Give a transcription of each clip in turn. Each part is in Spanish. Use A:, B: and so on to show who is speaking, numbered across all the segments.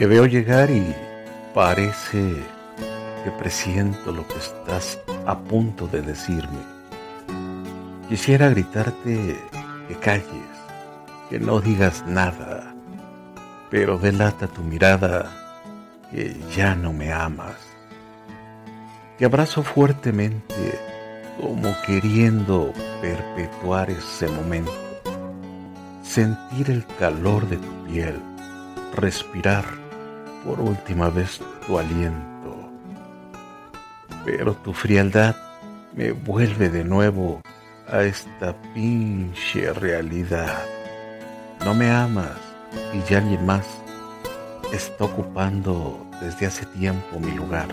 A: Te veo llegar y parece que presiento lo que estás a punto de decirme. Quisiera gritarte que calles, que no digas nada, pero delata tu mirada que ya no me amas. Te abrazo fuertemente como queriendo perpetuar ese momento, sentir el calor de tu piel, respirar por última vez tu aliento. Pero tu frialdad me vuelve de nuevo a esta pinche realidad. No me amas y ya alguien más está ocupando desde hace tiempo mi lugar.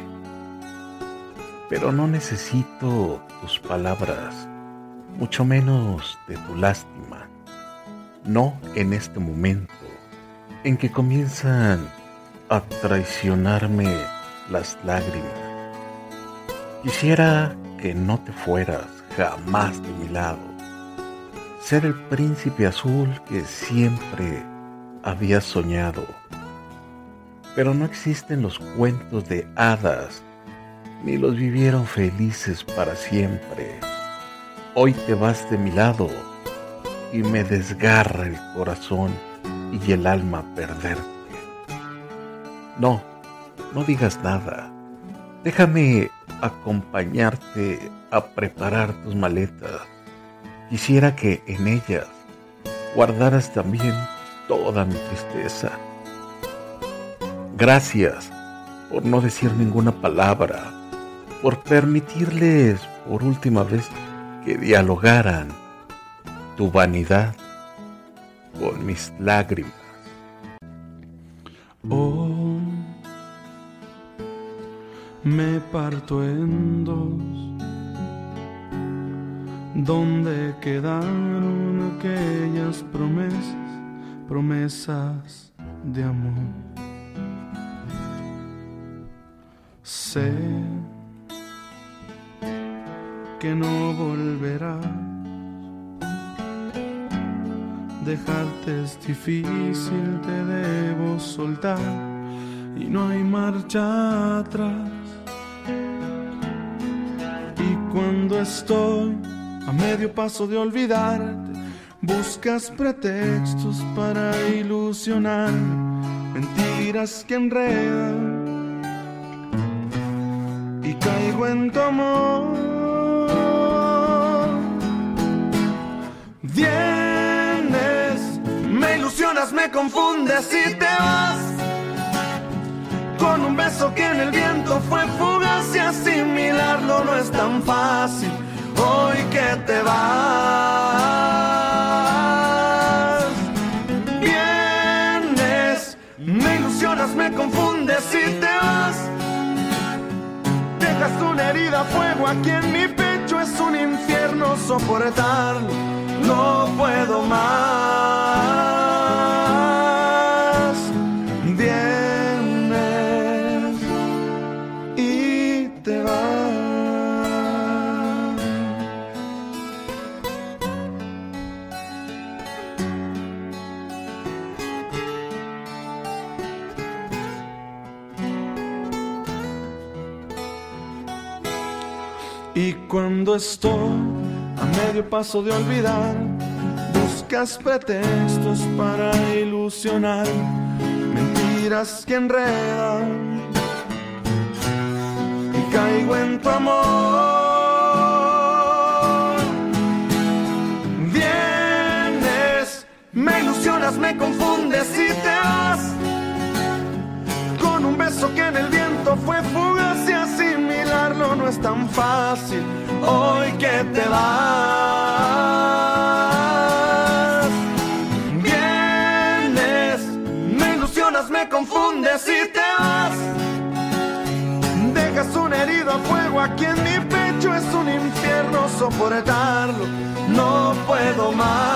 A: Pero no necesito tus palabras, mucho menos de tu lástima. No en este momento en que comienzan a traicionarme las lágrimas. Quisiera que no te fueras jamás de mi lado, ser el príncipe azul que siempre había soñado. Pero no existen los cuentos de hadas, ni los vivieron felices para siempre. Hoy te vas de mi lado y me desgarra el corazón y el alma perderte. No, no digas nada. Déjame acompañarte a preparar tus maletas. Quisiera que en ellas guardaras también toda mi tristeza. Gracias por no decir ninguna palabra, por permitirles por última vez que dialogaran tu vanidad con mis lágrimas.
B: Parto en dos. ¿Dónde quedaron aquellas promesas, promesas de amor? Sé que no volverás. Dejarte es difícil, te debo soltar y no hay marcha atrás. Cuando estoy a medio paso de olvidarte, buscas pretextos para ilusionar, mentiras que enredan y caigo en tu amor. Vienes, me ilusionas, me confundes y te vas. Con un beso que en el viento fue fugaz y asimilarlo no es tan fácil. Hoy que te vas, vienes, me ilusionas, me confundes y te vas. Dejas una herida fuego aquí en mi pecho, es un infierno soportarlo, no puedo más. Y cuando estoy a medio paso de olvidar, buscas pretextos para ilusionar, mentiras que enredan. Y caigo en tu amor. Es tan fácil. Hoy que te vas, vienes, me ilusionas, me confundes y te vas. Dejas una herida a fuego aquí en mi pecho, es un infierno soportarlo, no puedo más.